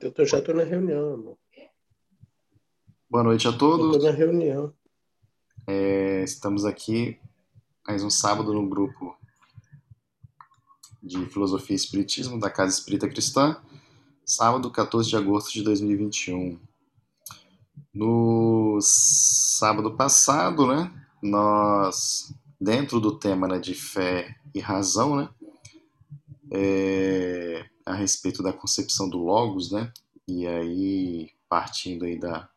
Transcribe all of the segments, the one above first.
Eu tô, já estou na reunião, amor. Boa noite a todos. Estou na reunião. É, estamos aqui mais um sábado no grupo de Filosofia e Espiritismo da Casa Espírita Cristã, sábado 14 de agosto de 2021. No sábado passado, né, nós, dentro do tema né, de fé e razão, né, é, a respeito da concepção do Logos, né, e aí partindo aí da,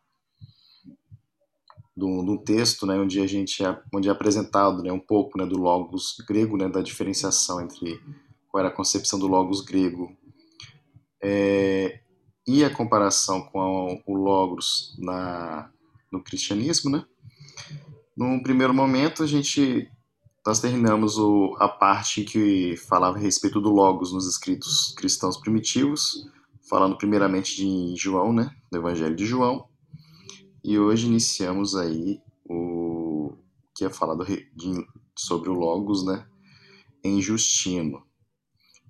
do, do texto, né, onde a gente é, onde é apresentado, né, um pouco, né, do logos grego, né, da diferenciação entre qual era a concepção do logos grego. É, e a comparação com a, o logos na no cristianismo, né? Num primeiro momento a gente nós terminamos o, a parte que falava a respeito do logos nos escritos cristãos primitivos, falando primeiramente de João, né, do Evangelho de João, e hoje iniciamos aí o que é falado de, sobre o Logos, né, em Justino.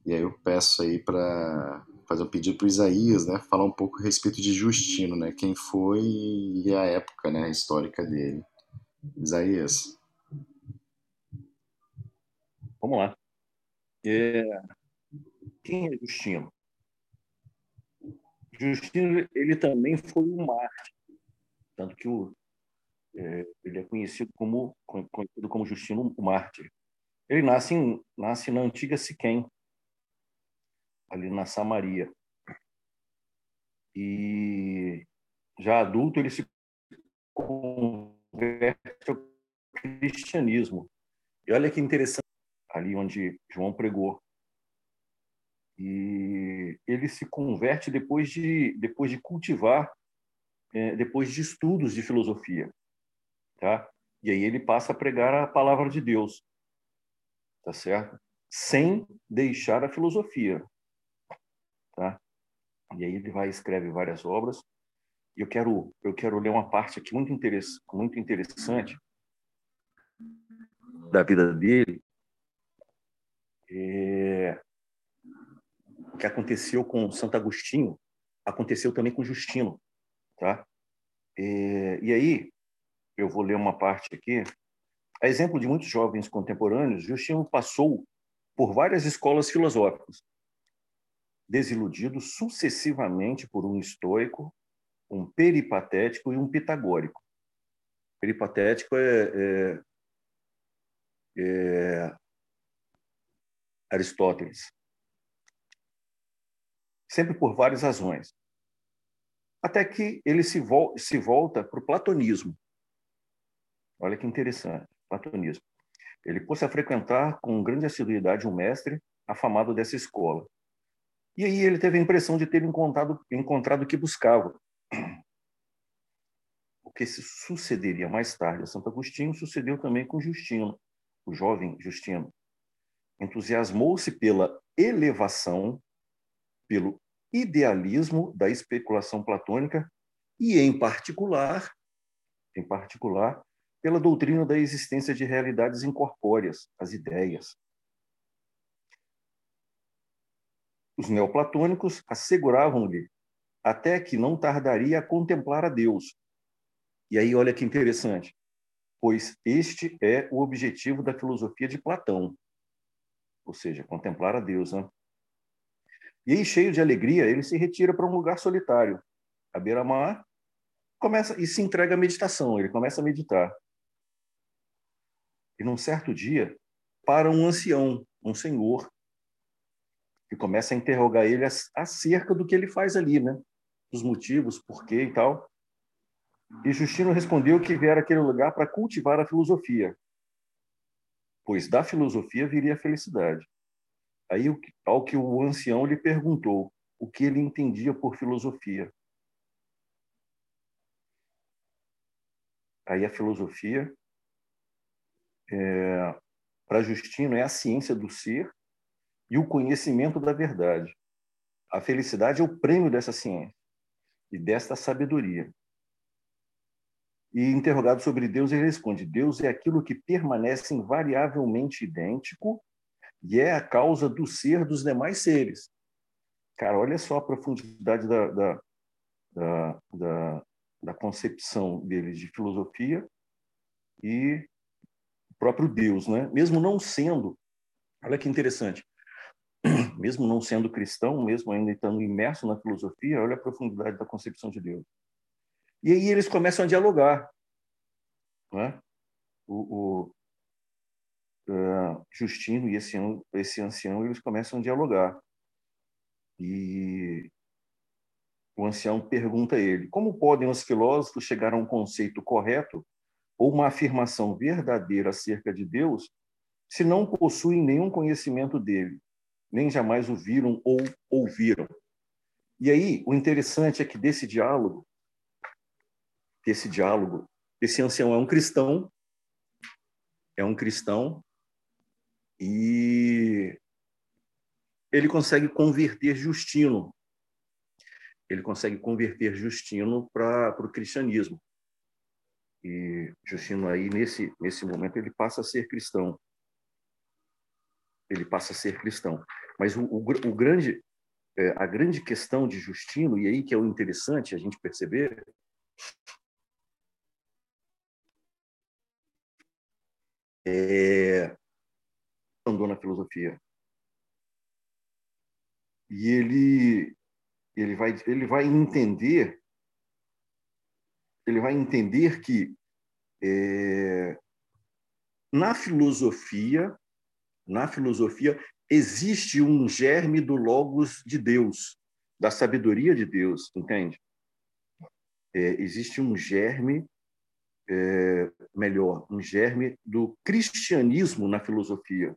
E aí eu peço aí para fazer um pedido para Isaías, né, falar um pouco a respeito de Justino, né, quem foi e a época, né, histórica dele. Isaías. Vamos lá. É... Quem é Justino? Justino ele também foi um mártir tanto que o, é, ele é conhecido como, conhecido como Justino o Mártir. Ele nasce, em, nasce na antiga Siquém, ali na Samaria. E já adulto, ele se converte ao cristianismo. E olha que interessante, ali onde João pregou. E ele se converte depois de, depois de cultivar é, depois de estudos de filosofia, tá? E aí ele passa a pregar a palavra de Deus, tá certo? Sem deixar a filosofia, tá? E aí ele vai escreve várias obras. E eu quero eu quero ler uma parte aqui muito interessante, muito interessante da vida dele, é, que aconteceu com Santo Agostinho, aconteceu também com Justino. Tá? E, e aí, eu vou ler uma parte aqui. A exemplo de muitos jovens contemporâneos, Justino passou por várias escolas filosóficas, desiludido sucessivamente por um estoico, um peripatético e um pitagórico. Peripatético é, é, é Aristóteles. Sempre por várias razões até que ele se, vol se volta para o platonismo. Olha que interessante, platonismo. Ele pôs a frequentar com grande assiduidade um mestre afamado dessa escola. E aí ele teve a impressão de ter encontrado, encontrado o que buscava. O que se sucederia mais tarde a Santo Agostinho sucedeu também com Justino, o jovem Justino. Entusiasmou-se pela elevação, pelo idealismo da especulação platônica e, em particular, em particular, pela doutrina da existência de realidades incorpóreas, as ideias. Os neoplatônicos asseguravam-lhe até que não tardaria a contemplar a Deus. E aí, olha que interessante, pois este é o objetivo da filosofia de Platão, ou seja, contemplar a Deus. Né? E aí, cheio de alegria, ele se retira para um lugar solitário, à beira-mar, começa e se entrega à meditação. Ele começa a meditar. E num certo dia, para um ancião, um senhor, que começa a interrogar ele acerca do que ele faz ali, né? Dos motivos, porquê e tal. E Justino respondeu que viera aquele lugar para cultivar a filosofia, pois da filosofia viria a felicidade. Aí, ao que o ancião lhe perguntou o que ele entendia por filosofia. Aí a filosofia, é, para Justino, é a ciência do ser e o conhecimento da verdade. A felicidade é o prêmio dessa ciência e desta sabedoria. E interrogado sobre Deus, ele responde: Deus é aquilo que permanece invariavelmente idêntico e é a causa do ser dos demais seres. Cara, olha só a profundidade da, da, da, da, da concepção deles de filosofia e o próprio Deus, né? Mesmo não sendo, olha que interessante, mesmo não sendo cristão, mesmo ainda estando imerso na filosofia, olha a profundidade da concepção de Deus. E aí eles começam a dialogar. Né? O, o uh, Justino e esse, esse ancião, eles começam a dialogar. E o ancião pergunta a ele: como podem os filósofos chegar a um conceito correto ou uma afirmação verdadeira acerca de Deus se não possuem nenhum conhecimento dele, nem jamais o viram ou ouviram? E aí, o interessante é que desse diálogo, desse diálogo, esse ancião é um cristão, é um cristão, e ele consegue converter Justino. Ele consegue converter Justino para o cristianismo. E Justino aí nesse nesse momento ele passa a ser cristão. Ele passa a ser cristão. Mas o, o, o grande é, a grande questão de Justino e aí que é o interessante a gente perceber é andou na filosofia. E ele ele vai ele vai entender ele vai entender que é, na filosofia na filosofia existe um germe do logos de Deus da sabedoria de Deus entende? É, existe um germe é, melhor um germe do cristianismo na filosofia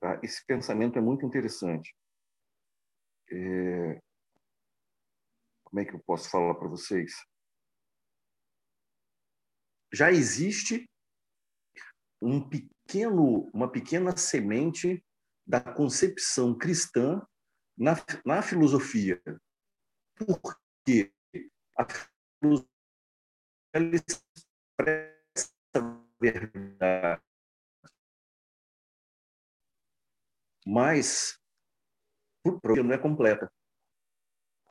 tá? esse pensamento é muito interessante é... Como é que eu posso falar para vocês? Já existe um pequeno, uma pequena semente da concepção cristã na, na filosofia. Porque a filosofia expressa verdade. Mas porque não é completa.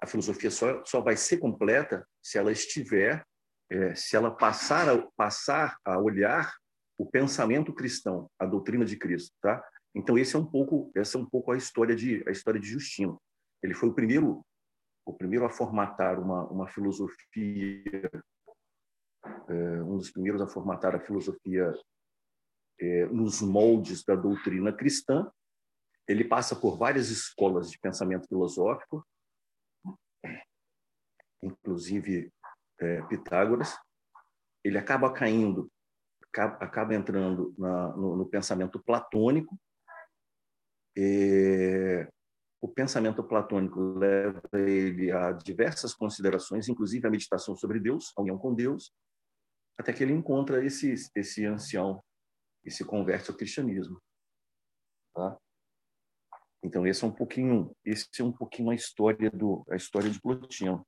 A filosofia só, só vai ser completa se ela estiver, é, se ela passar a, passar a olhar o pensamento cristão, a doutrina de Cristo, tá? Então esse é um pouco, essa é um pouco a história de a história de Justino. Ele foi o primeiro o primeiro a formatar uma uma filosofia um dos primeiros a formatar a filosofia é, nos moldes da doutrina cristã ele passa por várias escolas de pensamento filosófico, inclusive é, Pitágoras. Ele acaba caindo, acaba, entrando no, pensamento platônico. O pensamento platônico leva ele a diversas considerações, inclusive a meditação sobre Deus, a união com Deus, até que ele encontra esse, esse ancião e se converte ao cristianismo. Tá? Então esse é um pouquinho, esse é um pouquinho a história do a história de Plotino.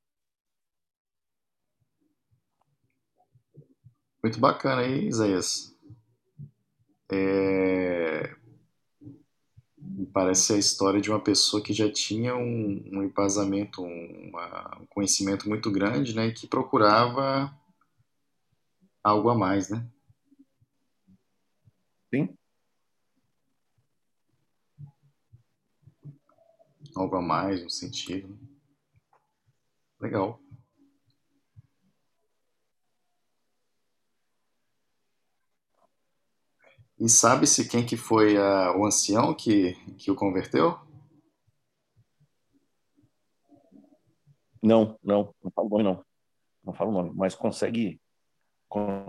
Muito bacana aí, Isaías. É... Parece a história de uma pessoa que já tinha um, um embasamento, um, uma, um conhecimento muito grande, né, que procurava algo a mais, né? Sim. algo a mais, um sentido. Legal. E sabe-se quem que foi a, o ancião que, que o converteu? Não, não, não falo nome não. Não falo nome, mas consegue, consegue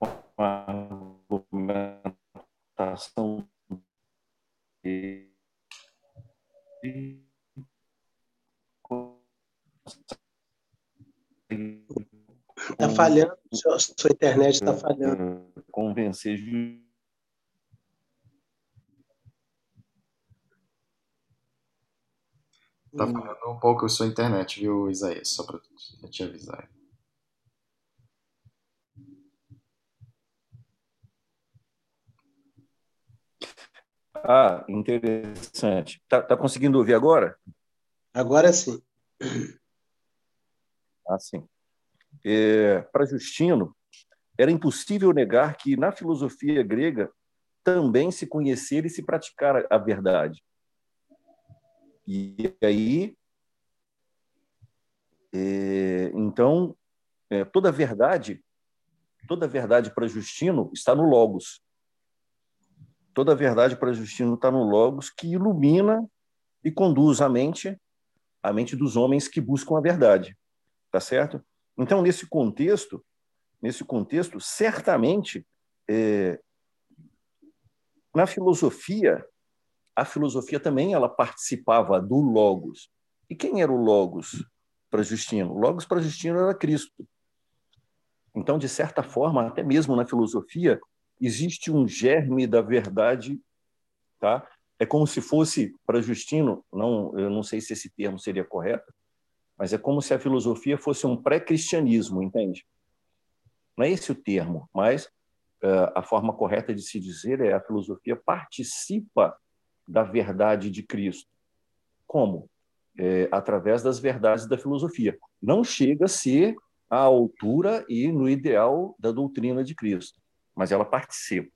uma argumentação Está falhando, sua, sua internet está falhando. Convencer Tá falando um pouco a sua internet, viu, Isaías? Só para te avisar. Ah, interessante. Tá, tá conseguindo ouvir agora? Agora sim. Ah, sim. É, Para Justino, era impossível negar que na filosofia grega também se conhecer e se praticar a verdade. E aí, é, então, é, toda verdade, toda verdade para Justino está no Logos. Toda verdade para Justino está no Logos, que ilumina e conduz a mente, a mente dos homens que buscam a verdade, tá certo? Então, nesse contexto, nesse contexto, certamente, é, na filosofia, a filosofia também ela participava do Logos. E quem era o Logos para Justino? O Logos para Justino era Cristo. Então, de certa forma, até mesmo na filosofia, existe um germe da verdade, tá? É como se fosse para Justino, não, eu não sei se esse termo seria correto, mas é como se a filosofia fosse um pré-cristianismo, entende? Não é esse o termo, mas uh, a forma correta de se dizer é a filosofia participa da verdade de Cristo. Como? É, através das verdades da filosofia. Não chega a ser à altura e no ideal da doutrina de Cristo, mas ela participa.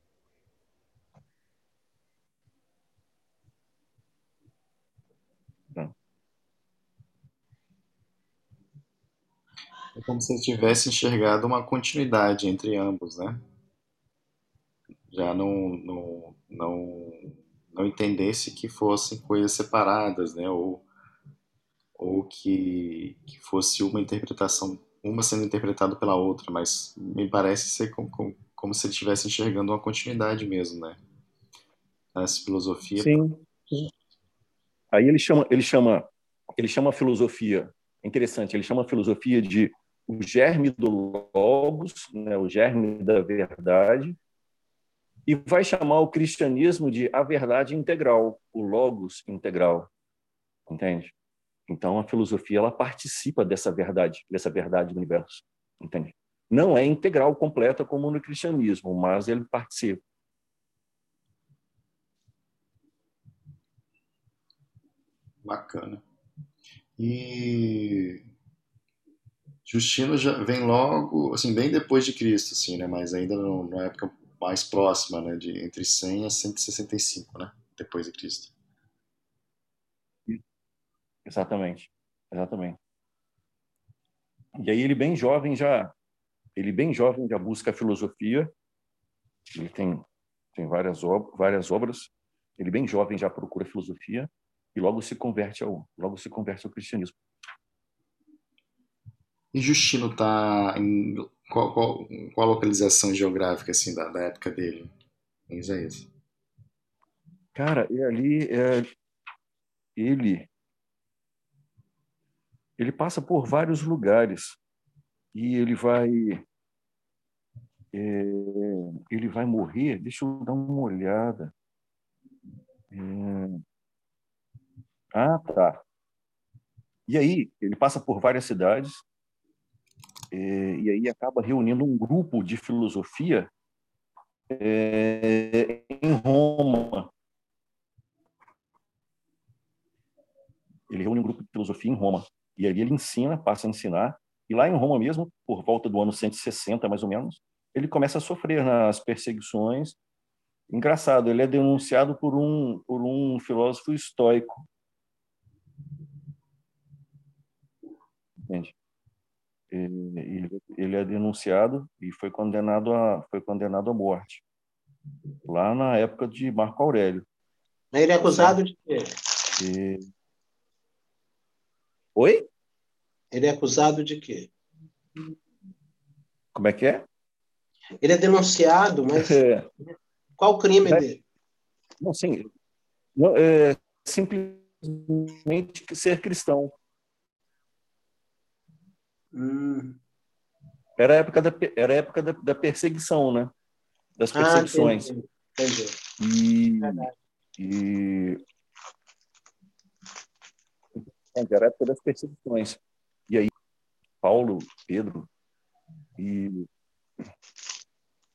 É como se ele tivesse enxergado uma continuidade entre ambos, né? Já não, não, não, não entendesse que fossem coisas separadas, né? Ou, ou que, que fosse uma interpretação, uma sendo interpretada pela outra, mas me parece ser como, como, como se ele estivesse enxergando uma continuidade mesmo, né? Essa filosofia. Sim. Aí ele chama, ele chama, ele chama a filosofia. É interessante, ele chama a filosofia de o germe do logos, né, o germe da verdade, e vai chamar o cristianismo de a verdade integral, o logos integral, entende? Então a filosofia ela participa dessa verdade, dessa verdade do universo, entende? Não é integral completa como no cristianismo, mas ele participa. Bacana. E Justino já vem logo, assim, bem depois de Cristo, assim, né? Mas ainda no, na época mais próxima, né? De entre 100 a 165, né? Depois de Cristo. Exatamente, exatamente. E aí ele bem jovem já, ele bem jovem já busca a filosofia. Ele tem tem várias obras, várias obras. Ele bem jovem já procura filosofia e logo se converte ao logo se converte ao cristianismo. E Justino está em qual, qual, qual, a localização geográfica assim da, da época dele em Isaías? Cara, e ali é, ele ele passa por vários lugares e ele vai é, ele vai morrer. Deixa eu dar uma olhada. É, ah, tá. E aí ele passa por várias cidades é, e aí acaba reunindo um grupo de filosofia é, em Roma. Ele reúne um grupo de filosofia em Roma. E ali ele ensina, passa a ensinar. E lá em Roma mesmo, por volta do ano 160, mais ou menos, ele começa a sofrer nas perseguições. Engraçado, ele é denunciado por um, por um filósofo estoico. Entende? ele, ele é denunciado e foi condenado a foi condenado à morte lá na época de Marco Aurélio. Ele é acusado de quê? E... Oi? Ele é acusado de quê? Como é que é? Ele é denunciado, mas é. qual o crime é. dele? Não, sim. Não, é simplesmente ser cristão. Hum. Era a época da, era época da, da perseguição, né? Das ah, perseguições. Ah, entendi, entendi. E, e... Era a época das perseguições. E aí, Paulo, Pedro e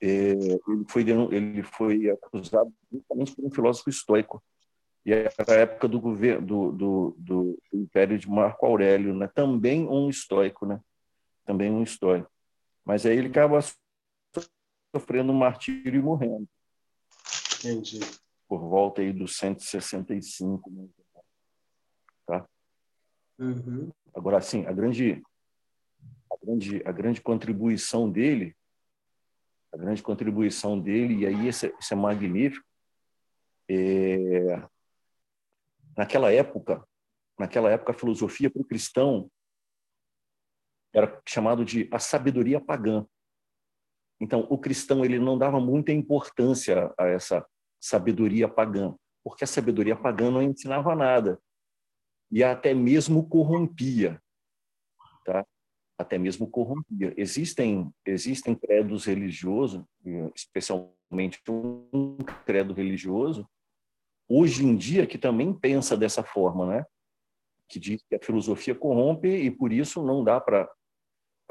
ele, foi, ele foi acusado justamente por um filósofo estoico. E era a época do governo do, do, do, Império de Marco Aurélio, né? também um estoico, né? também um estoico. Mas aí ele acaba sofrendo um martírio e morrendo. Entendi. Por volta aí dos 165. Né? Tá? Uhum. Agora, assim, a grande, a grande, a grande contribuição dele, a grande contribuição dele, e aí isso é, isso é magnífico, é, naquela época, naquela época a filosofia para o cristão era chamado de a sabedoria pagã. Então, o cristão ele não dava muita importância a essa sabedoria pagã, porque a sabedoria pagã não ensinava nada e até mesmo corrompia, tá? Até mesmo corrompia. Existem existem credos religiosos, especialmente um credo religioso, hoje em dia que também pensa dessa forma, né? Que diz que a filosofia corrompe e por isso não dá para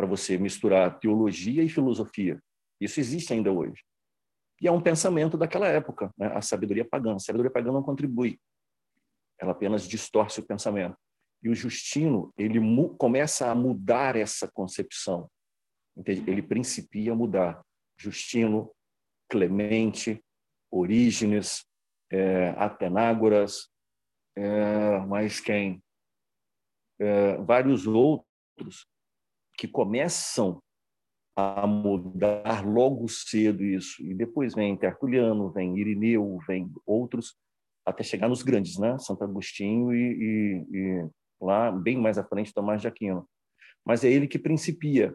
você misturar teologia e filosofia. Isso existe ainda hoje. E é um pensamento daquela época, né? a sabedoria pagã. A sabedoria pagã não contribui, ela apenas distorce o pensamento. E o Justino, ele começa a mudar essa concepção. Entende? Ele principia a mudar. Justino, Clemente, Orígenes, é, Atenágoras, é, mais quem? É, vários outros que começam a mudar logo cedo isso. E depois vem Tertuliano, vem Irineu, vem outros, até chegar nos grandes, né? Santo Agostinho e, e, lá, bem mais à frente, Tomás de Aquino. Mas é ele que principia.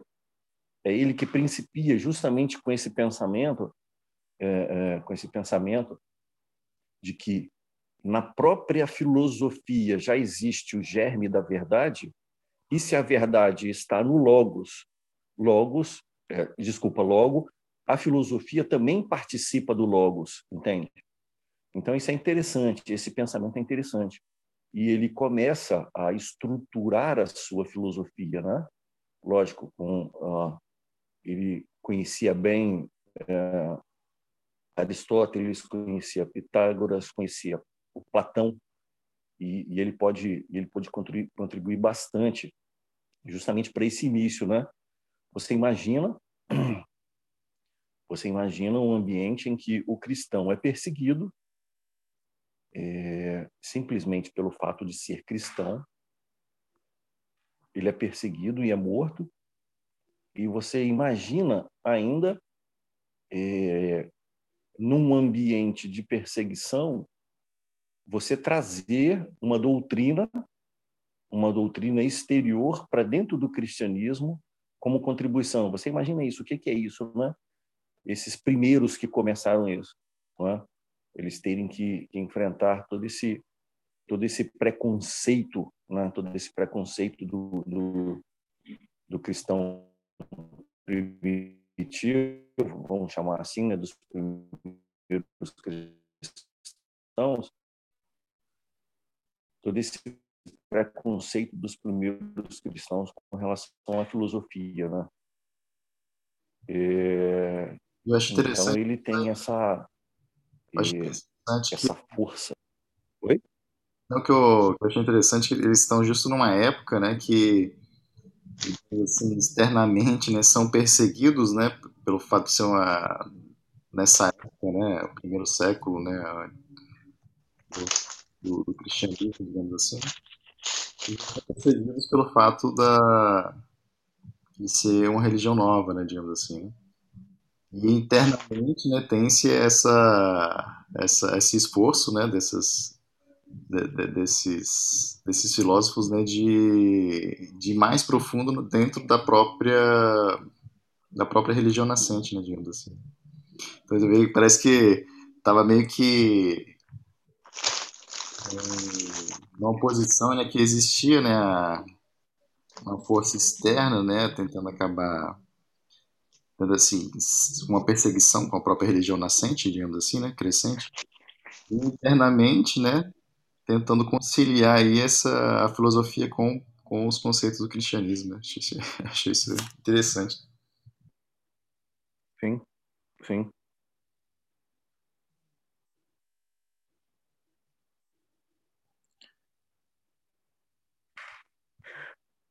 É ele que principia justamente com esse pensamento, é, é, com esse pensamento de que na própria filosofia já existe o germe da verdade, e se a verdade está no logos, logos, é, desculpa, logo, a filosofia também participa do logos, entende? Então isso é interessante, esse pensamento é interessante. E ele começa a estruturar a sua filosofia, né? Lógico, com uh, ele conhecia bem uh, Aristóteles, conhecia Pitágoras, conhecia o Platão, e, e ele pode ele pode contribuir, contribuir bastante justamente para esse início, né? Você imagina você imagina um ambiente em que o cristão é perseguido é, simplesmente pelo fato de ser cristão, ele é perseguido e é morto, e você imagina ainda é, num ambiente de perseguição, você trazer uma doutrina, uma doutrina exterior para dentro do cristianismo como contribuição. Você imagina isso? O que é isso, né? Esses primeiros que começaram isso, é? Eles terem que, que, enfrentar todo esse todo esse preconceito, né? Todo esse preconceito do, do, do cristão primitivo, vamos chamar assim, né, dos primeiros cristãos, todo esse preconceito dos primeiros cristãos com relação à filosofia, né? É, eu acho então interessante. ele tem essa é, essa que... força. Oi? Não, que eu, que eu achei interessante que eles estão justo numa época, né, que assim, externamente, né, são perseguidos, né, pelo fato de ser uma nessa época, né, o primeiro século, né, do, do, cristianismo, digamos assim, e são perseguidos pelo fato da de ser uma religião nova, né, digamos assim. E internamente, né, tem-se essa, essa esse esforço, né, dessas de, de, desses, desses filósofos né, de, de mais profundo dentro da própria da própria religião nascente, né, digamos assim. Então parece que estava meio que uma oposição né, que existia né, uma força externa né, tentando acabar tendo assim uma perseguição com a própria religião nascente, digamos assim, né, crescente. E internamente, né, tentando conciliar aí essa a filosofia com, com os conceitos do cristianismo. Né? Achei, achei isso interessante. Sim. Sim.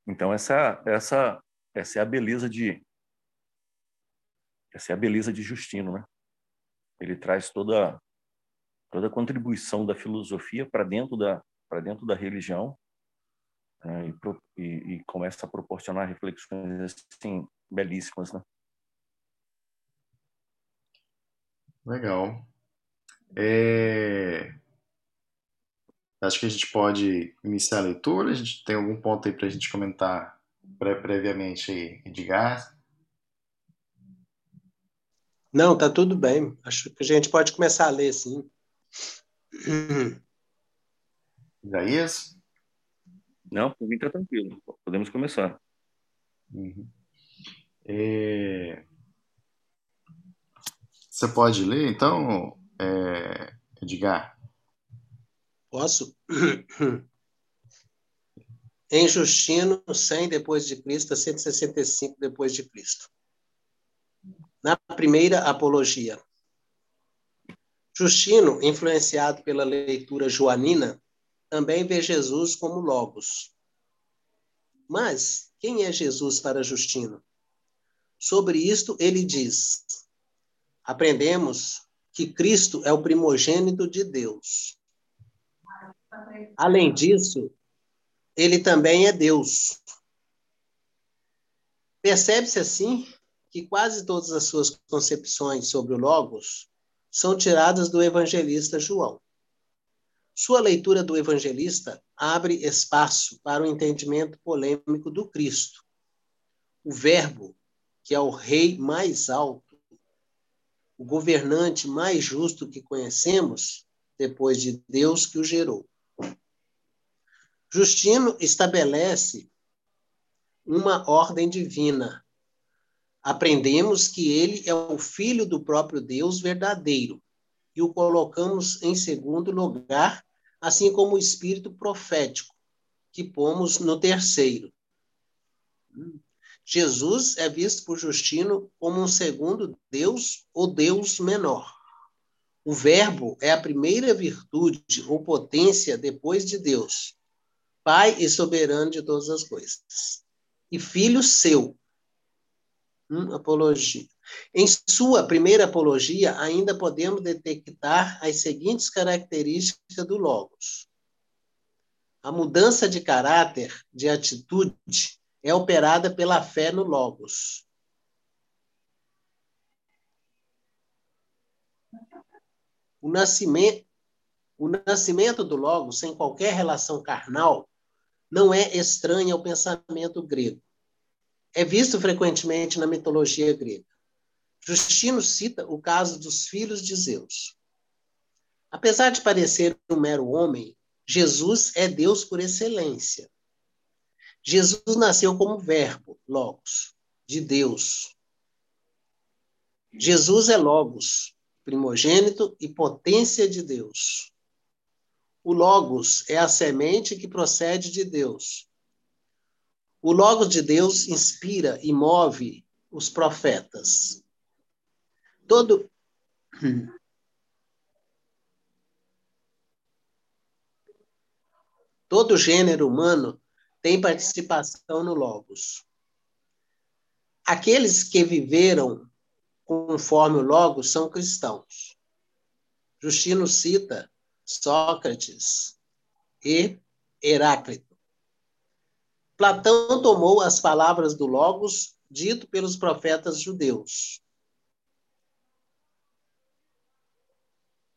Então essa essa essa é a beleza de essa é a beleza de Justino, né? Ele traz toda toda a contribuição da filosofia para dentro da para dentro da religião né? e, e, e, começa a proporcionar reflexões assim belíssimas, né? Legal. É... Acho que a gente pode iniciar a leitura. A gente tem algum ponto aí para a gente comentar previamente aí, Edgar? Não, tá tudo bem. Acho que a gente pode começar a ler, sim. Isaías? Não, por mim tá tranquilo. Podemos começar. Uhum. É... Você pode ler, então, é... Edgar? Posso? em Justino, 100 depois de Cristo a 165 depois de Cristo. Na primeira apologia. Justino, influenciado pela leitura joanina, também vê Jesus como Logos. Mas quem é Jesus para Justino? Sobre isto ele diz: Aprendemos que Cristo é o primogênito de Deus. Além disso, ele também é Deus. Percebe-se assim que quase todas as suas concepções sobre o Logos são tiradas do evangelista João. Sua leitura do evangelista abre espaço para o entendimento polêmico do Cristo. O Verbo, que é o Rei mais alto, o governante mais justo que conhecemos, depois de Deus que o gerou. Justino estabelece uma ordem divina. Aprendemos que ele é o filho do próprio Deus verdadeiro e o colocamos em segundo lugar, assim como o espírito profético, que pomos no terceiro. Jesus é visto por Justino como um segundo Deus ou Deus menor. O Verbo é a primeira virtude ou potência depois de Deus. Pai e soberano de todas as coisas. E filho seu. Hum, apologia. Em sua primeira apologia, ainda podemos detectar as seguintes características do Logos. A mudança de caráter, de atitude, é operada pela fé no Logos. O nascimento, o nascimento do Logos, sem qualquer relação carnal, não é estranha ao pensamento grego. É visto frequentemente na mitologia grega. Justino cita o caso dos filhos de Zeus. Apesar de parecer um mero homem, Jesus é Deus por excelência. Jesus nasceu como Verbo, Logos, de Deus. Jesus é Logos, primogênito e potência de Deus. O Logos é a semente que procede de Deus. O Logos de Deus inspira e move os profetas. Todo. Todo gênero humano tem participação no Logos. Aqueles que viveram conforme o Logos são cristãos. Justino cita Sócrates e Heráclito. Platão tomou as palavras do Logos dito pelos profetas judeus,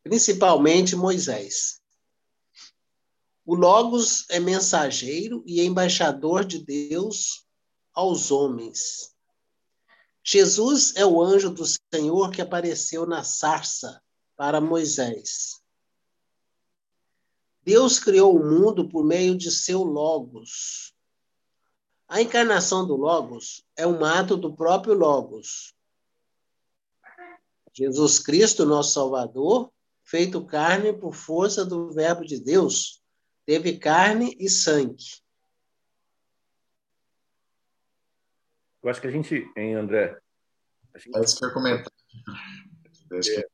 principalmente Moisés. O Logos é mensageiro e embaixador de Deus aos homens. Jesus é o anjo do Senhor que apareceu na sarça para Moisés. Deus criou o mundo por meio de seu Logos. A encarnação do Logos é um ato do próprio Logos. Jesus Cristo, nosso Salvador, feito carne por força do Verbo de Deus, teve carne e sangue. Eu acho que a gente, hein, André? Gente... É isso que eu comentar. Deixa é,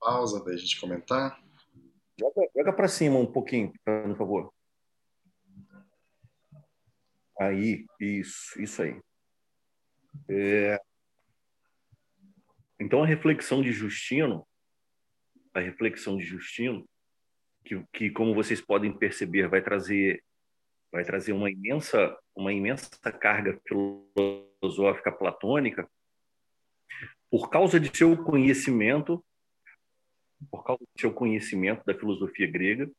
pausa, daí a gente comentar. Joga, joga para cima um pouquinho, por favor. Aí, isso, isso aí. É... Então, a reflexão de Justino, a reflexão de Justino, que, que como vocês podem perceber, vai trazer vai trazer uma imensa uma imensa carga filosófica platônica por causa de seu conhecimento por causa do seu conhecimento da filosofia grega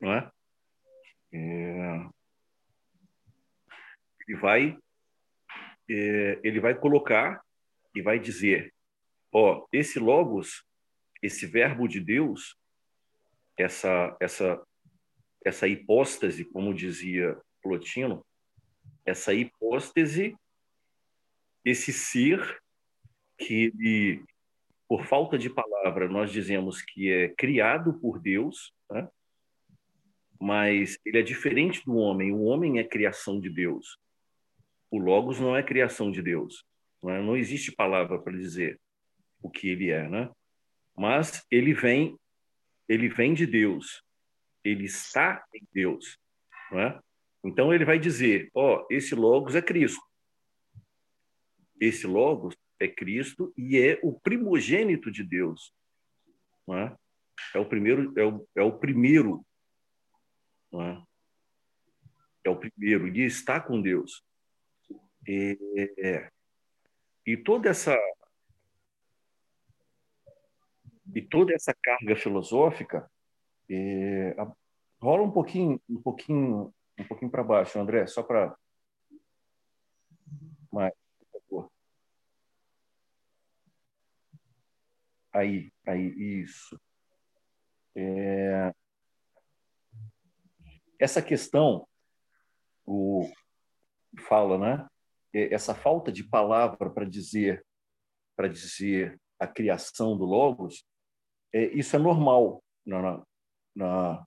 não é? é ele vai é, ele vai colocar e vai dizer ó esse logos esse verbo de Deus essa essa essa hipóstase como dizia Plotino essa hipóstase esse ser que ele, por falta de palavra nós dizemos que é criado por Deus né? mas ele é diferente do homem o homem é criação de Deus o Logos não é criação de Deus. Não, é? não existe palavra para dizer o que ele é, né? Mas ele vem, ele vem de Deus. Ele está em Deus, não é? Então ele vai dizer, ó, oh, esse Logos é Cristo. Esse Logos é Cristo e é o primogênito de Deus, não é? É o primeiro, é o, é o primeiro, não é? É o primeiro, e está com Deus. E, e toda essa e toda essa carga filosófica rola um pouquinho um pouquinho um pouquinho para baixo André só para mais aí aí isso. É, essa questão o fala né essa falta de palavra para dizer para dizer a criação do logos é, isso é normal na, na,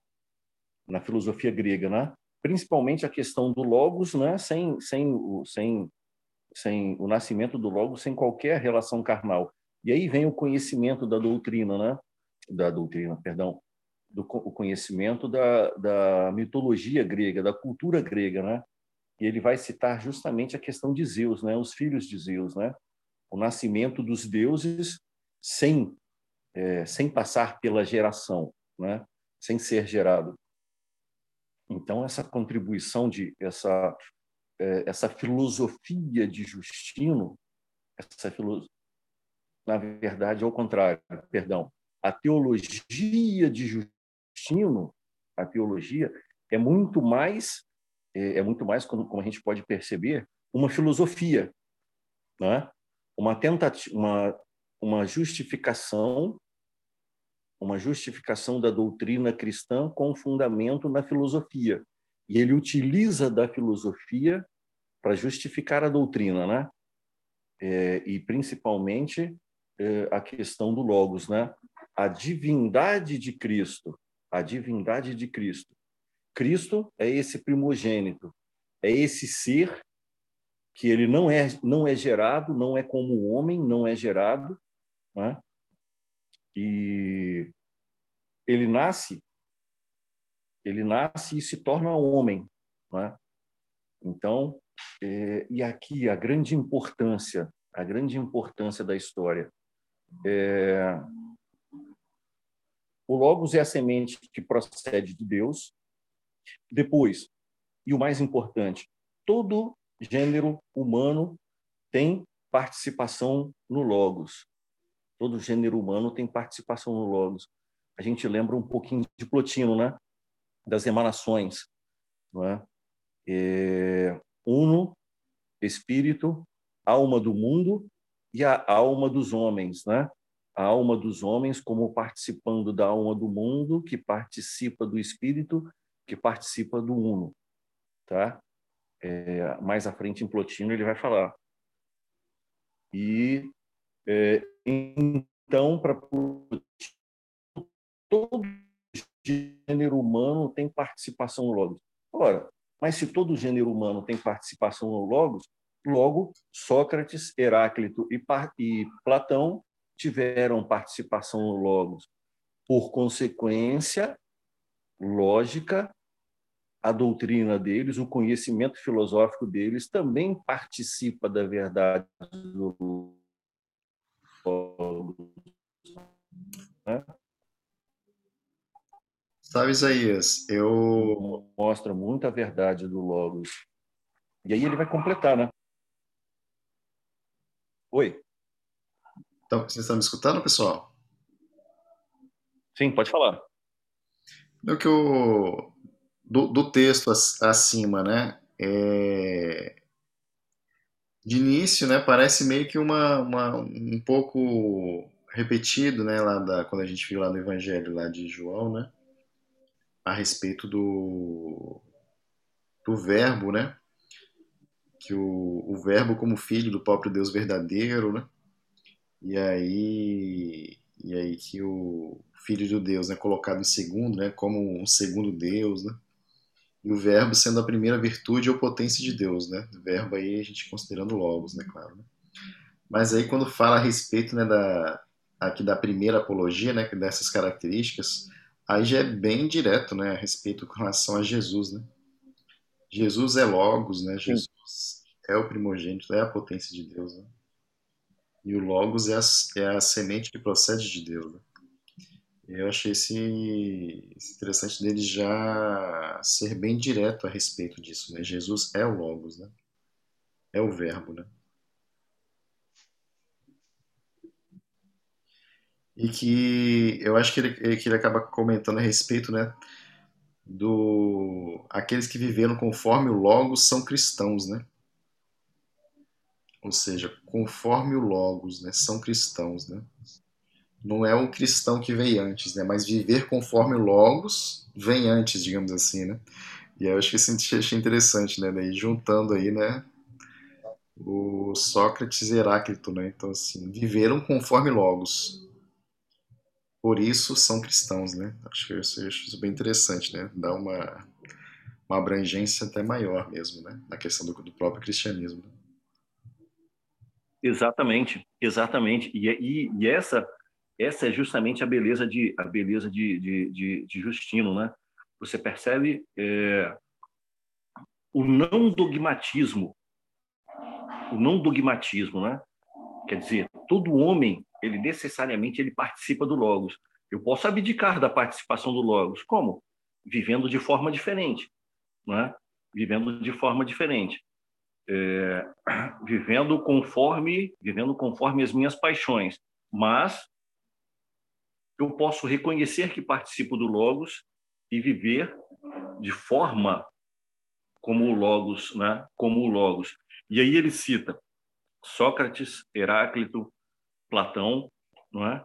na filosofia grega né? Principalmente a questão do logos né? Sem sem o sem sem o nascimento do logos sem qualquer relação carnal. E aí vem o conhecimento da doutrina né? Da doutrina perdão. Do o conhecimento da, da mitologia grega da cultura grega né e ele vai citar justamente a questão de Zeus, né? Os filhos de Zeus, né? O nascimento dos deuses sem é, sem passar pela geração, né? Sem ser gerado. Então essa contribuição de essa é, essa filosofia de Justino, essa filo... na verdade ao contrário, perdão, a teologia de Justino, a teologia é muito mais é, é muito mais, como, a gente pode perceber, uma filosofia, né? uma tentativa, uma, uma justificação, uma justificação da doutrina cristã com fundamento na filosofia. E ele utiliza da filosofia para justificar a doutrina, né? É, e principalmente é, a questão do logos, né? A divindade de Cristo, a divindade de Cristo Cristo é esse primogênito, é esse ser que ele não é não é gerado, não é como o homem, não é gerado, né? e ele nasce, ele nasce e se torna homem, né? Então, é, e aqui a grande importância, a grande importância da história. É, o Logos é a semente que procede de Deus, depois, e o mais importante, todo gênero humano tem participação no Logos. Todo gênero humano tem participação no Logos. A gente lembra um pouquinho de Plotino, né? Das emanações, não é? é uno, espírito, alma do mundo e a alma dos homens, né? A alma dos homens como participando da alma do mundo, que participa do espírito que participa do Uno, tá? É, mais à frente em Plotino ele vai falar. E é, então para todo gênero humano tem participação no logos. Ora, mas se todo gênero humano tem participação no logos, logo Sócrates, Heráclito e, e Platão tiveram participação no Logos. Por consequência, lógica, a doutrina deles, o conhecimento filosófico deles também participa da verdade do Logos. Né? Sabe, Isaías, eu. Mostra muita verdade do Logos. E aí ele vai completar, né? Oi. Então, vocês estão me escutando, pessoal? Sim, pode falar. No que o do, do texto acima, né? É, de início, né? Parece meio que uma, uma um pouco repetido, né? Lá da quando a gente viu lá no Evangelho lá de João, né? A respeito do do verbo, né? Que o, o verbo como filho do próprio Deus verdadeiro, né? E aí, e aí que o Filho de Deus é né, colocado em segundo, né, como um segundo Deus, né? E o verbo sendo a primeira virtude ou potência de Deus, né? O verbo aí a gente considerando logos, né, claro. Né? Mas aí quando fala a respeito, né, da aqui da primeira apologia, né, dessas características, aí já é bem direto, né, a respeito com relação a Jesus, né? Jesus é logos, né? Jesus é o primogênito, é a potência de Deus, né? E o Logos é a, é a semente que procede de Deus. Né? Eu achei esse, esse, interessante dele já ser bem direto a respeito disso. Né? Jesus é o Logos, né? é o Verbo. Né? E que eu acho que ele, que ele acaba comentando a respeito né, do aqueles que viveram conforme o Logos são cristãos, né? Ou seja, conforme o Logos, né, são cristãos, né? Não é um cristão que veio antes, né, mas viver conforme o Logos vem antes, digamos assim, né? E eu acho que isso achei interessante, né, daí juntando aí, né, o Sócrates e Heráclito, né? Então assim, viveram conforme Logos. Por isso são cristãos, né? Acho que isso, acho isso bem interessante, né? Dá uma uma abrangência até maior mesmo, né? Na questão do, do próprio cristianismo. Né? Exatamente, exatamente. E, e, e, essa essa é justamente a beleza de a beleza de, de, de, de Justino, né? Você percebe é, o não dogmatismo, o não dogmatismo, né? Quer dizer, todo homem ele necessariamente ele participa do logos. Eu posso abdicar da participação do logos, como vivendo de forma diferente, né? Vivendo de forma diferente é, vivendo conforme vivendo conforme as minhas paixões, mas eu posso reconhecer que participo do logos e viver de forma como o logos, né? Como o logos. E aí ele cita Sócrates, Heráclito, Platão, não é?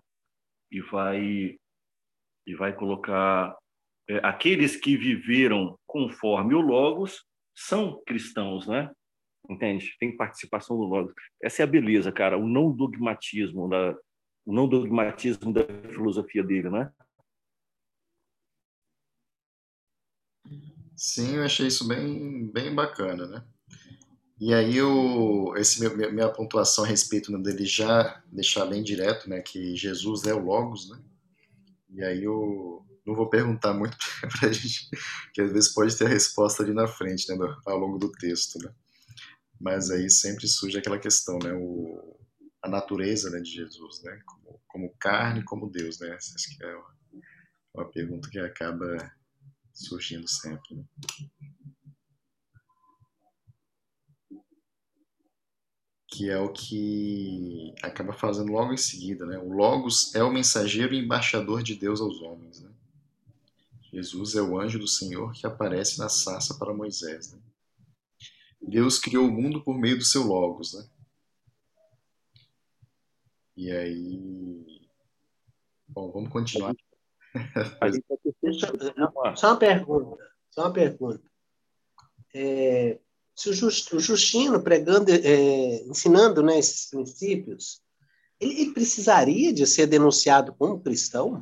E vai e vai colocar é, aqueles que viveram conforme o logos são cristãos, né? Entende? Tem participação do Logos. Essa é a beleza, cara, o não dogmatismo da o não dogmatismo da filosofia dele, né? Sim, eu achei isso bem, bem bacana, né? E aí o, esse meu, minha pontuação a respeito né, dele já deixar bem direto, né, que Jesus é o Logos, né? E aí eu não vou perguntar muito para a gente, que às vezes pode ter a resposta ali na frente, né, ao longo do texto, né? Mas aí sempre surge aquela questão, né, o, a natureza né, de Jesus, né, como, como carne, como Deus, né, essa que é uma pergunta que acaba surgindo sempre. Né? Que é o que acaba fazendo logo em seguida, né? O Logos é o mensageiro e embaixador de Deus aos homens, né? Jesus é o anjo do Senhor que aparece na sarça para Moisés, né? Deus criou o mundo por meio do seu Logos, né? E aí. Bom, vamos continuar. só uma pergunta. Só uma pergunta. É, se o, Justino pregando, é, ensinando né, esses princípios, ele, ele, precisaria de ser denunciado como cristão?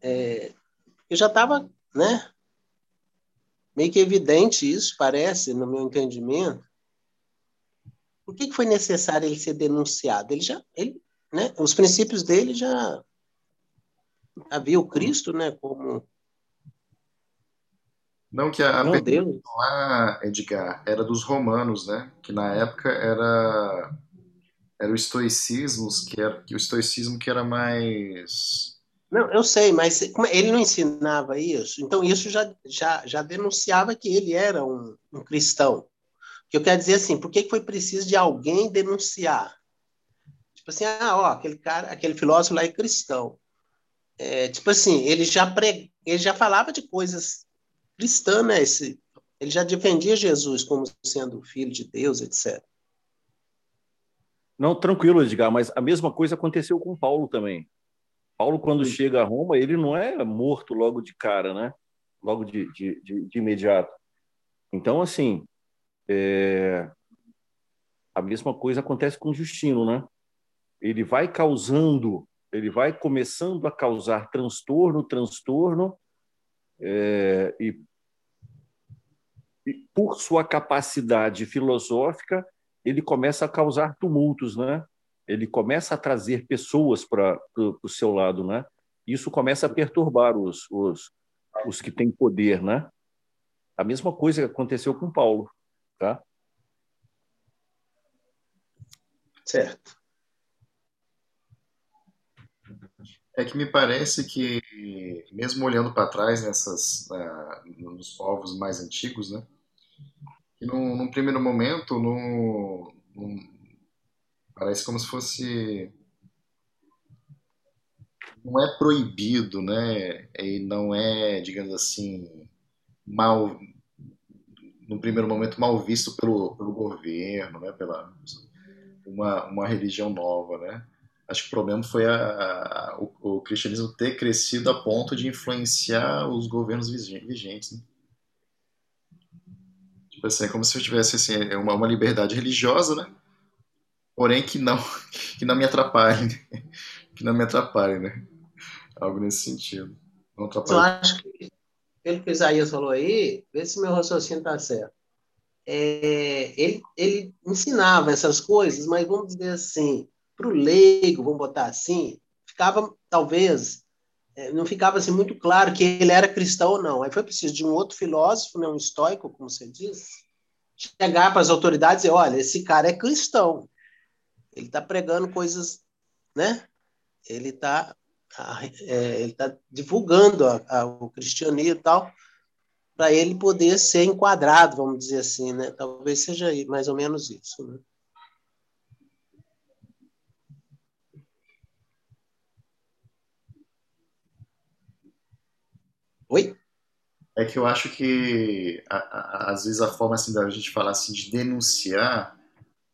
É, eu já estava, né? Meio que evidente isso, parece, no meu entendimento. Por que, que foi necessário ele ser denunciado? Ele já ele né? Os princípios dele já havia o Cristo, né? Como não que a, Meu Deus. lá, Edgar, era dos romanos, né? Que na época era era o estoicismo que era que o estoicismo que era mais não, eu sei, mas ele não ensinava isso. Então isso já já, já denunciava que ele era um, um cristão. Que eu quero dizer assim, por que foi preciso de alguém denunciar? Tipo assim, ah, ó, aquele cara, aquele filósofo lá é cristão. É, tipo assim, ele já pre... ele já falava de coisas cristãs, né? Esse... Ele já defendia Jesus como sendo filho de Deus, etc. Não, tranquilo, Edgar, mas a mesma coisa aconteceu com Paulo também. Paulo, quando chega a Roma, ele não é morto logo de cara, né? Logo de, de, de, de imediato. Então, assim, é... a mesma coisa acontece com Justino, né? ele vai causando, ele vai começando a causar transtorno, transtorno, é, e, e, por sua capacidade filosófica, ele começa a causar tumultos, né? Ele começa a trazer pessoas para o seu lado, né? Isso começa a perturbar os, os, os que têm poder, né? A mesma coisa aconteceu com Paulo, tá? Certo. É que me parece que, mesmo olhando para trás nessas, nos povos mais antigos, né, que num, num primeiro momento no, parece como se fosse não é proibido, né, e não é, digamos assim, mal no primeiro momento mal visto pelo, pelo governo, né, pela uma, uma religião nova, né? acho que o problema foi a, a, o, o, cristianismo ter crescido a ponto de influenciar os governos vigentes. Né? Tipo assim, é como se eu tivesse assim, é uma, uma liberdade religiosa, né? Porém que não, que não me atrapalhe, né? que não me atrapalhe, né? Algo nesse sentido. Não atrapalhe. Eu acho que pelo que o Isaías falou aí, vê se meu raciocínio está certo. É, ele, ele ensinava essas coisas, mas vamos dizer assim, para o leigo, vamos botar assim, ficava, talvez, é, não ficava assim muito claro que ele era cristão ou não. Aí foi preciso de um outro filósofo, né, um estoico, como você diz, chegar para as autoridades e dizer, olha, esse cara é cristão. Ele está pregando coisas, né? Ele está é, ele tá divulgando a, a, o cristianismo e tal, para ele poder ser enquadrado, vamos dizer assim, né? Talvez seja mais ou menos isso, né? Oi? É que eu acho que a, a, às vezes a forma assim da gente falar assim de denunciar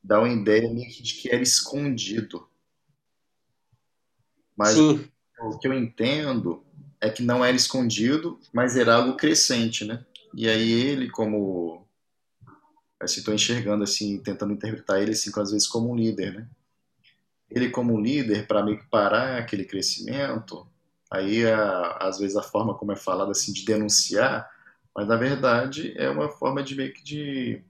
dá uma ideia de que era escondido. Mas Sim. o que eu entendo é que não era escondido, mas era algo crescente, né? E aí ele como assim, estou enxergando assim, tentando interpretar ele assim, às vezes como um líder, né? Ele como um líder para meio que parar aquele crescimento, Aí, a, às vezes, a forma como é falado assim, de denunciar, mas na verdade é uma forma de meio que de,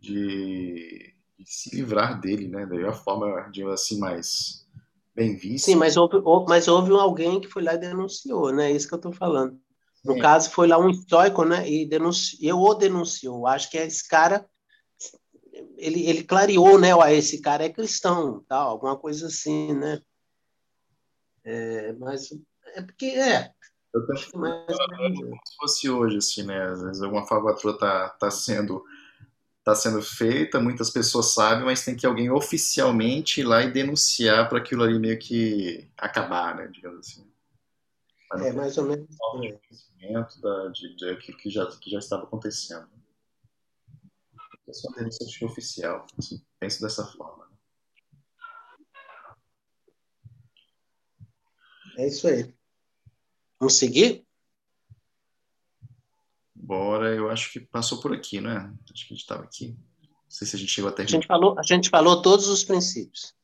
de, de se livrar dele, né? Daí a forma, digamos assim, mais bem vista. Sim, mas houve, mas houve alguém que foi lá e denunciou, né? É isso que eu estou falando. No Sim. caso, foi lá um estoico, né? E denunciou, ou denunciou. Acho que esse cara, ele, ele clareou, né? Ó, esse cara é cristão, tal, alguma coisa assim, né? É, mas é porque é. Eu tô como se fosse hoje, assim, né? Às vezes uma falcatrua tá, tá sendo tá sendo feita, muitas pessoas sabem, mas tem que alguém oficialmente ir lá e denunciar para aquilo ali meio que acabar, né? Digamos assim. Mas é, mais ou menos. De conhecimento da, de, de, de, que, já, que já estava acontecendo. É só uma denúncia oficial. Assim, penso dessa forma. Né? É isso aí. Vamos seguir? Bora, eu acho que passou por aqui, né? Acho que a gente estava aqui. Não sei se a gente chegou até. A gente falou, a gente falou todos os princípios.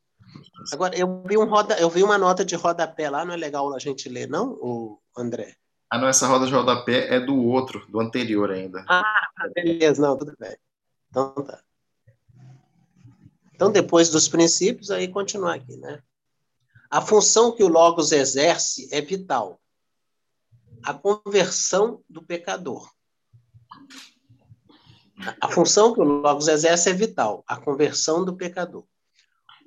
Agora, eu vi, um roda, eu vi uma nota de rodapé lá, não é legal a gente ler, não, o André? Ah, não, essa roda de rodapé é do outro, do anterior ainda. Ah, beleza, não, tudo bem. Então tá. Então, depois dos princípios, aí continuar aqui, né? A função que o Logos exerce é vital. A conversão do pecador. A função que o Logos exerce é vital. A conversão do pecador.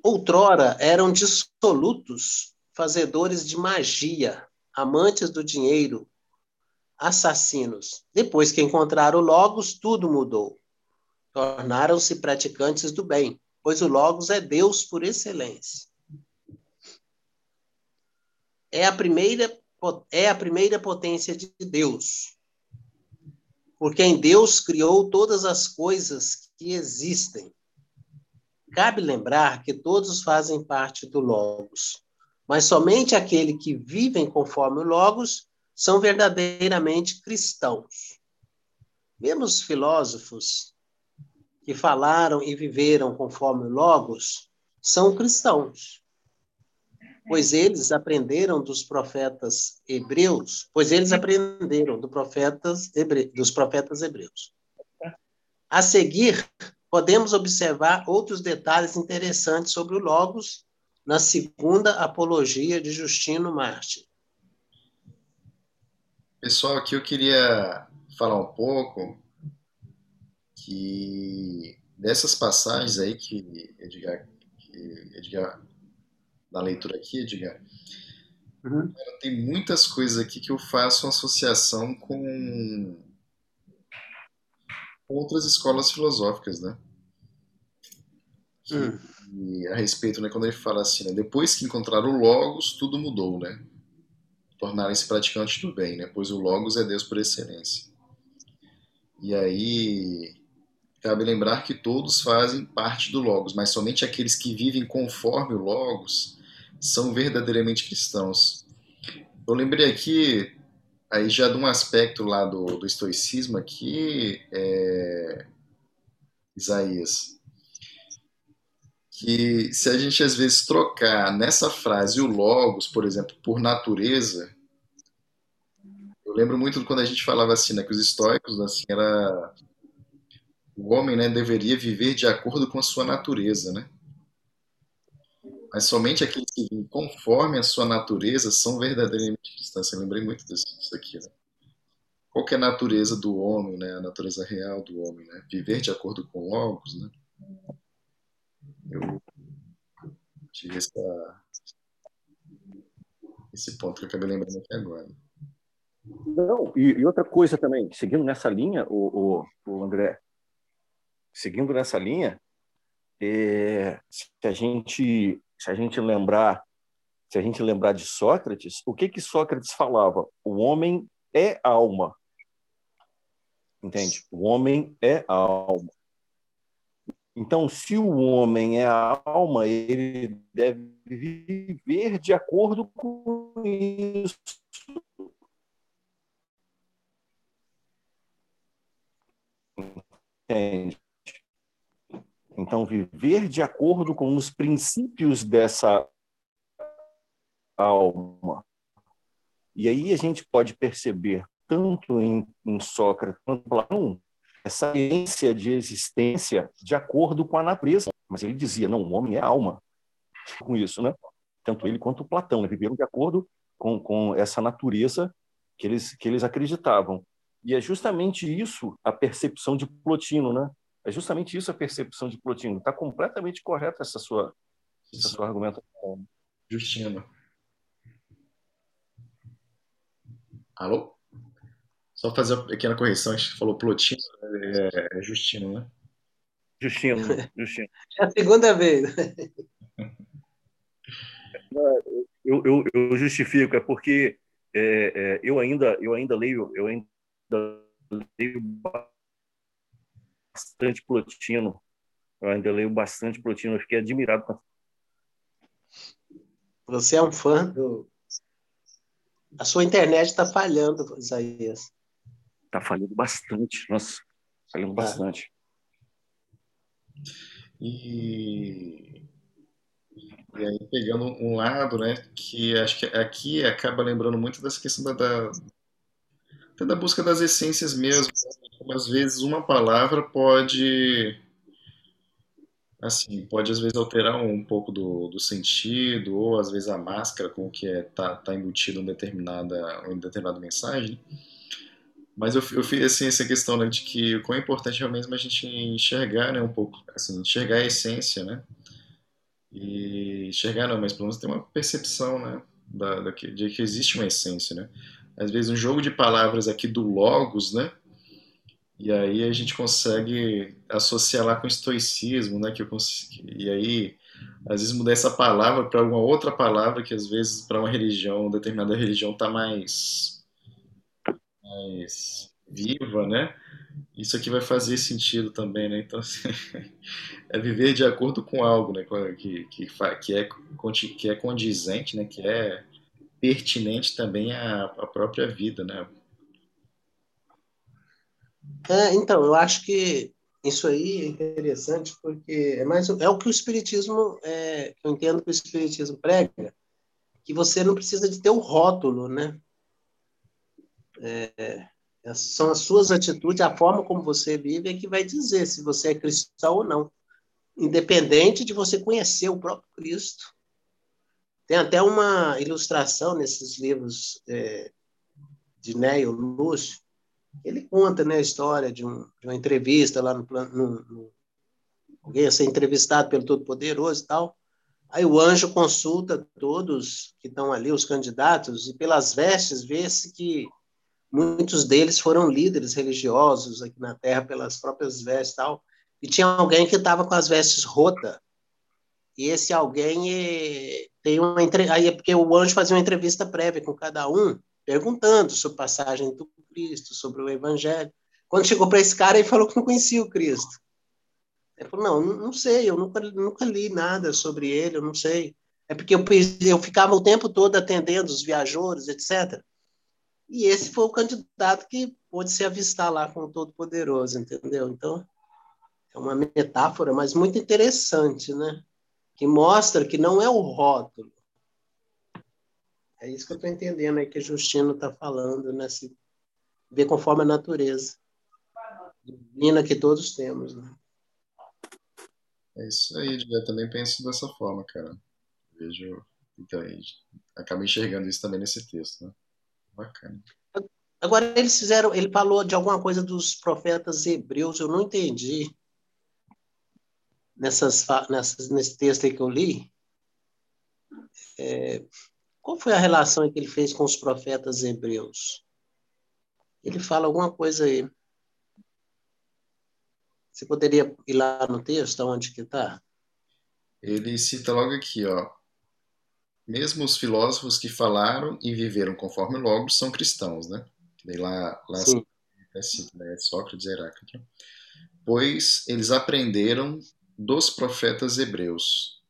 Outrora eram dissolutos, fazedores de magia, amantes do dinheiro, assassinos. Depois que encontraram o Logos, tudo mudou. Tornaram-se praticantes do bem, pois o Logos é Deus por excelência é a primeira é a primeira potência de Deus. Porque em Deus criou todas as coisas que existem. Cabe lembrar que todos fazem parte do Logos, mas somente aqueles que vivem conforme o Logos são verdadeiramente cristãos. Mesmo os filósofos que falaram e viveram conforme o Logos são cristãos pois eles aprenderam dos profetas hebreus, pois eles aprenderam do profetas hebre, dos profetas hebreus. A seguir, podemos observar outros detalhes interessantes sobre o Logos na segunda apologia de Justino Marte. Pessoal, aqui eu queria falar um pouco que dessas passagens aí que Edgar, que Edgar da leitura aqui, Edgar, uhum. tem muitas coisas aqui que eu faço associação com outras escolas filosóficas, né? Uhum. a respeito, né, quando ele fala assim, né, depois que encontraram o Logos, tudo mudou, né? Tornarem-se praticantes do bem, né? Pois o Logos é Deus por excelência. E aí, cabe lembrar que todos fazem parte do Logos, mas somente aqueles que vivem conforme o Logos são verdadeiramente cristãos. Eu lembrei aqui, aí já de um aspecto lá do, do estoicismo aqui, é, Isaías, que se a gente às vezes trocar nessa frase o logos, por exemplo, por natureza, eu lembro muito quando a gente falava assim, né, que os estoicos, assim, era o homem, né, deveria viver de acordo com a sua natureza, né? Mas somente aqueles que vivem conforme a sua natureza são verdadeiramente cristãos. Eu lembrei muito disso aqui. Né? Qual é a natureza do homem, né? a natureza real do homem? Né? Viver de acordo com logos. Né? Eu tive essa, esse ponto que eu acabei lembrando aqui agora. Não, e, e outra coisa também, seguindo nessa linha, o, o, o André, seguindo nessa linha, é, se a gente se a gente lembrar, se a gente lembrar de Sócrates, o que que Sócrates falava? O homem é alma. Entende? O homem é alma. Então, se o homem é a alma, ele deve viver de acordo com isso. Entende? Então, viver de acordo com os princípios dessa alma. E aí a gente pode perceber, tanto em, em Sócrates quanto Platão, essa ciência de existência de acordo com a natureza. Mas ele dizia, não, o homem é alma. Com isso, né? Tanto ele quanto Platão né? viveram de acordo com, com essa natureza que eles, que eles acreditavam. E é justamente isso a percepção de Plotino, né? É justamente isso a percepção de Plotino. Está completamente correta essa sua, essa sua argumentação. Justino. Alô? Só fazer uma pequena correção, a gente falou Plotino, é, é Justino, né? Justino, Justino. É a segunda vez. Eu, eu, eu justifico, é porque é, é, eu ainda eu ainda leio eu ainda leio bastante Plotino. Eu ainda leio bastante Plotino. Eu fiquei admirado com Você é um fã do. A sua internet está falhando, Isaías. Está falhando bastante. Nossa, falhando tá. bastante. E... e aí, pegando um lado, né, que acho que aqui acaba lembrando muito dessa questão da, da até da busca das essências mesmo. Como às vezes uma palavra pode assim, pode às vezes alterar um pouco do, do sentido, ou às vezes a máscara com que é, tá, tá embutida uma determinada, uma determinada mensagem. Mas eu, eu fiz assim, essa questão né, de que o quão importante é mesmo a gente enxergar né, um pouco, assim, enxergar a essência, né? E enxergar não, mas pelo menos ter uma percepção, né? Da, da de que existe uma essência, né? Às vezes um jogo de palavras aqui do logos, né? E aí a gente consegue associar lá com estoicismo, né? Que eu e aí, às vezes, mudar essa palavra para alguma outra palavra que, às vezes, para uma religião, determinada religião, está mais, mais viva, né? Isso aqui vai fazer sentido também, né? Então, assim, é viver de acordo com algo, né? Que, que, que, é, que é condizente, né? Que é pertinente também à, à própria vida, né? É, então, eu acho que isso aí é interessante porque é mais é o que o espiritismo é, eu entendo que o espiritismo prega que você não precisa de ter o um rótulo, né? É, é, são as suas atitudes, a forma como você vive é que vai dizer se você é cristão ou não, independente de você conhecer o próprio Cristo. Tem até uma ilustração nesses livros é, de Neil Lúcio, ele conta né, a história de, um, de uma entrevista lá no, alguém a ser entrevistado pelo Todo-Poderoso e tal. Aí o anjo consulta todos que estão ali, os candidatos, e pelas vestes vê-se que muitos deles foram líderes religiosos aqui na Terra pelas próprias vestes e tal. E tinha alguém que estava com as vestes rotas. E esse alguém eh, tem uma aí é porque o anjo fazia uma entrevista prévia com cada um, perguntando sobre a passagem do Cristo, sobre o Evangelho. Quando chegou para esse cara, ele falou que não conhecia o Cristo. Ele falou: Não, não sei, eu nunca, nunca li nada sobre ele, eu não sei. É porque eu, eu ficava o tempo todo atendendo os viajores, etc. E esse foi o candidato que pôde se avistar lá com o Todo-Poderoso, entendeu? Então, é uma metáfora, mas muito interessante, né? Que mostra que não é o rótulo. É isso que eu estou entendendo aí que o Justino está falando, né? Se ver conforme a natureza divina que todos temos. Né? É isso aí, eu também penso dessa forma, cara. Vejo. Então, acabo enxergando isso também nesse texto, né? Bacana. Agora, eles fizeram. Ele falou de alguma coisa dos profetas hebreus, eu não entendi. Nessas, nessas, nesse texto aí que eu li. É, qual foi a relação que ele fez com os profetas hebreus? ele fala alguma coisa aí. Você poderia ir lá no texto, onde que está? Ele cita logo aqui, ó. Mesmo os filósofos que falaram e viveram conforme Logos são cristãos, né? Daí lá, lá Sim. cita, né? Sócrates Heráclito. Pois eles aprenderam dos profetas hebreus.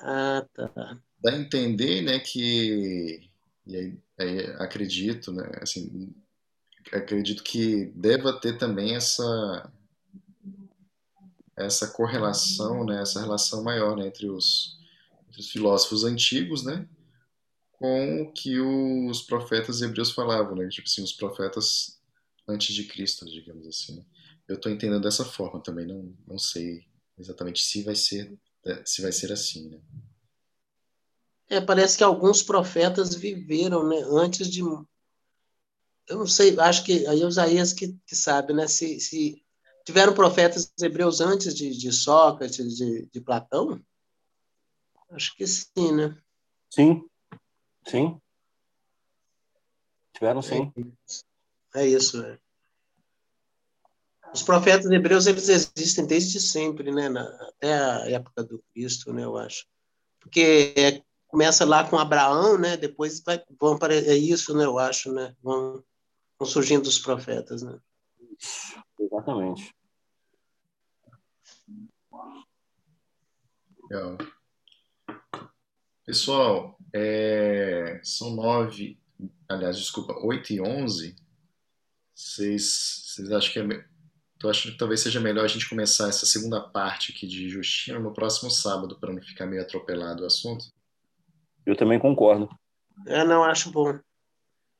Ah, tá. Dá a entender, né, que e aí, aí acredito, né, assim, acredito que deva ter também essa essa correlação, né, essa relação maior né, entre, os, entre os filósofos antigos, né, com o que os profetas hebreus falavam, né, tipo assim, os profetas antes de Cristo, digamos assim. Né. Eu estou entendendo dessa forma também, não, não sei exatamente se vai ser se vai ser assim, né. É, parece que alguns profetas viveram né, antes de. Eu não sei, acho que aí é Isaías que, que sabe, né? Se, se tiveram profetas hebreus antes de, de Sócrates, de, de Platão? Acho que sim, né? Sim, sim. Tiveram sim. É, é isso. É. Os profetas hebreus eles existem desde sempre, né? Na, até a época do Cristo, né? Eu acho, porque é começa lá com Abraão, né? Depois vai, vão para é isso, né? Eu acho, né? Vão, vão surgindo os profetas, né? Exatamente. Legal. Pessoal, é, são nove, aliás, desculpa, oito e onze. Vocês, vocês acham que é, tô achando que talvez seja melhor a gente começar essa segunda parte aqui de Justino no próximo sábado, para não ficar meio atropelado o assunto? Eu também concordo. Eu não acho bom.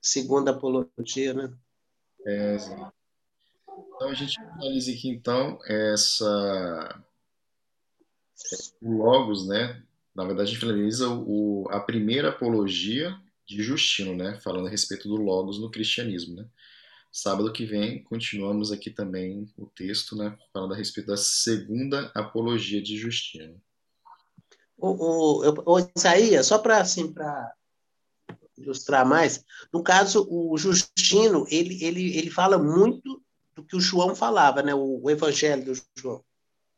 Segunda apologia, né? É, então a gente finaliza aqui então essa o Logos, né? Na verdade, a gente finaliza o, a primeira apologia de Justino, né? Falando a respeito do Logos no cristianismo, né? Sábado que vem continuamos aqui também o texto, né? Falando a respeito da segunda apologia de Justino. O, o, o Isaías, só para assim, para ilustrar mais, no caso, o Justino, ele, ele, ele fala muito do que o João falava, né? O, o Evangelho do João.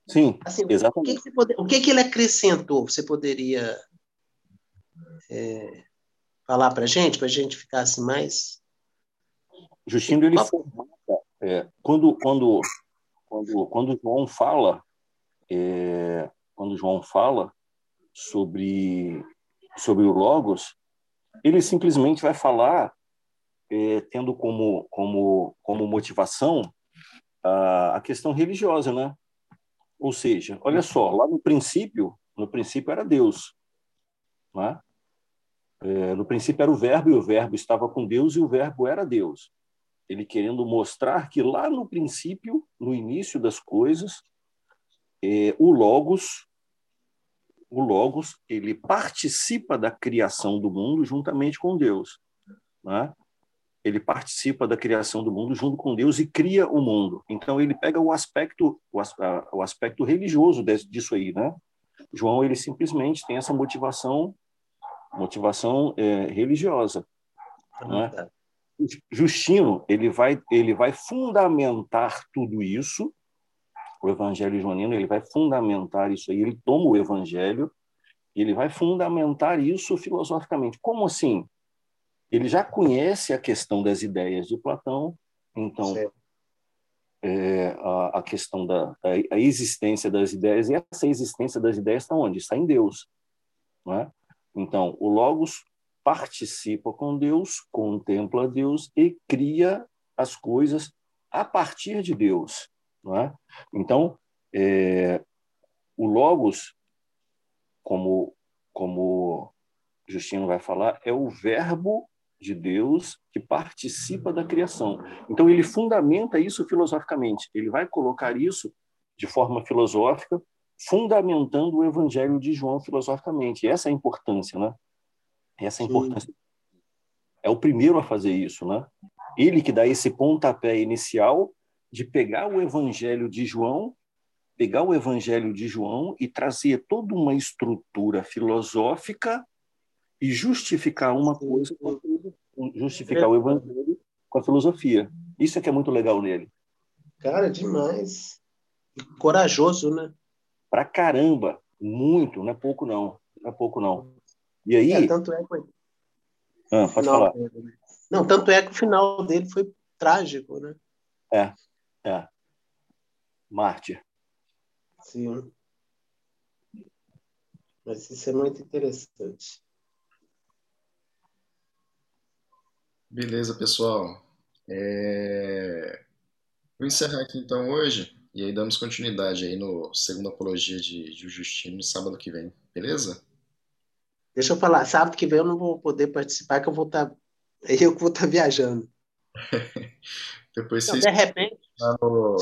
Sim, assim, exatamente. O que, que, pode, o que, que ele acrescentou? Você poderia é, falar para a gente, para a gente ficar assim mais... Justino, ele formata, é, quando, quando, quando, quando João fala, é, quando João fala sobre, sobre o Logos, ele simplesmente vai falar, é, tendo como, como, como motivação a, a questão religiosa, né? Ou seja, olha só, lá no princípio, no princípio era Deus, né? É, no princípio era o verbo e o verbo estava com Deus e o verbo era Deus. Ele querendo mostrar que lá no princípio, no início das coisas, é, o logos, o logos, ele participa da criação do mundo juntamente com Deus, né? ele participa da criação do mundo junto com Deus e cria o mundo. Então ele pega o aspecto o, aspecto religioso disso aí, né? João ele simplesmente tem essa motivação motivação é, religiosa, né? Justino ele vai ele vai fundamentar tudo isso. O Evangelho joanino ele vai fundamentar isso aí. Ele toma o Evangelho e ele vai fundamentar isso filosoficamente. Como assim? ele já conhece a questão das ideias de Platão, então é, a, a, questão da a, a, existência das ideias, e essa existência das ideias está onde? Está em Deus. Não é? Então, o Logos participa com Deus, contempla Deus e cria as coisas a partir de Deus. Não é? Então, é, o Logos, como, como Justino vai falar, é o verbo de Deus que participa da criação. Então, ele fundamenta isso filosoficamente. Ele vai colocar isso de forma filosófica, fundamentando o Evangelho de João filosoficamente. Essa é a importância, né? Essa é a importância. Sim. É o primeiro a fazer isso, né? Ele que dá esse pontapé inicial de pegar o Evangelho de João, pegar o Evangelho de João e trazer toda uma estrutura filosófica e justificar uma coisa justificar o evangelho com a filosofia. Isso é que é muito legal nele. Cara, demais. corajoso, né? Pra caramba. Muito, não é pouco não. Não é pouco não. E aí... É, tanto é que... Ah, pode falar. Né? Não, tanto é que o final dele foi trágico, né? É, é. Mártir. Sim. Mas isso é muito interessante. Beleza, pessoal. É... Vou encerrar aqui então hoje e aí damos continuidade aí no segundo apologia de, de Justino no sábado que vem, beleza? Deixa eu falar, sábado que vem eu não vou poder participar, que eu vou estar. Tá... Eu vou estar tá viajando. Depois vocês. de repente. No,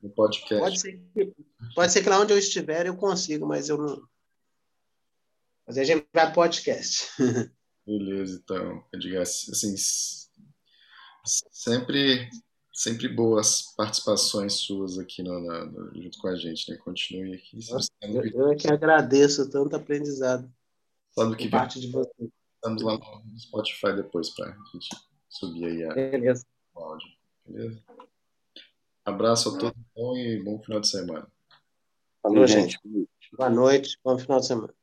no podcast. Pode ser, que, pode ser que lá onde eu estiver eu consiga, mas eu não. Mas a gente vai podcast. Beleza, então, Edgar, assim, sempre, sempre boas participações suas aqui no, no, junto com a gente, né? Continue aqui. Eu, eu é que agradeço tanto aprendizado. Sabe que parte de você. Estamos lá no Spotify depois para a gente subir aí a, Beleza. o áudio. Beleza? Abraço a todos e bom final de semana. Valeu, gente. Boa noite, bom final de semana.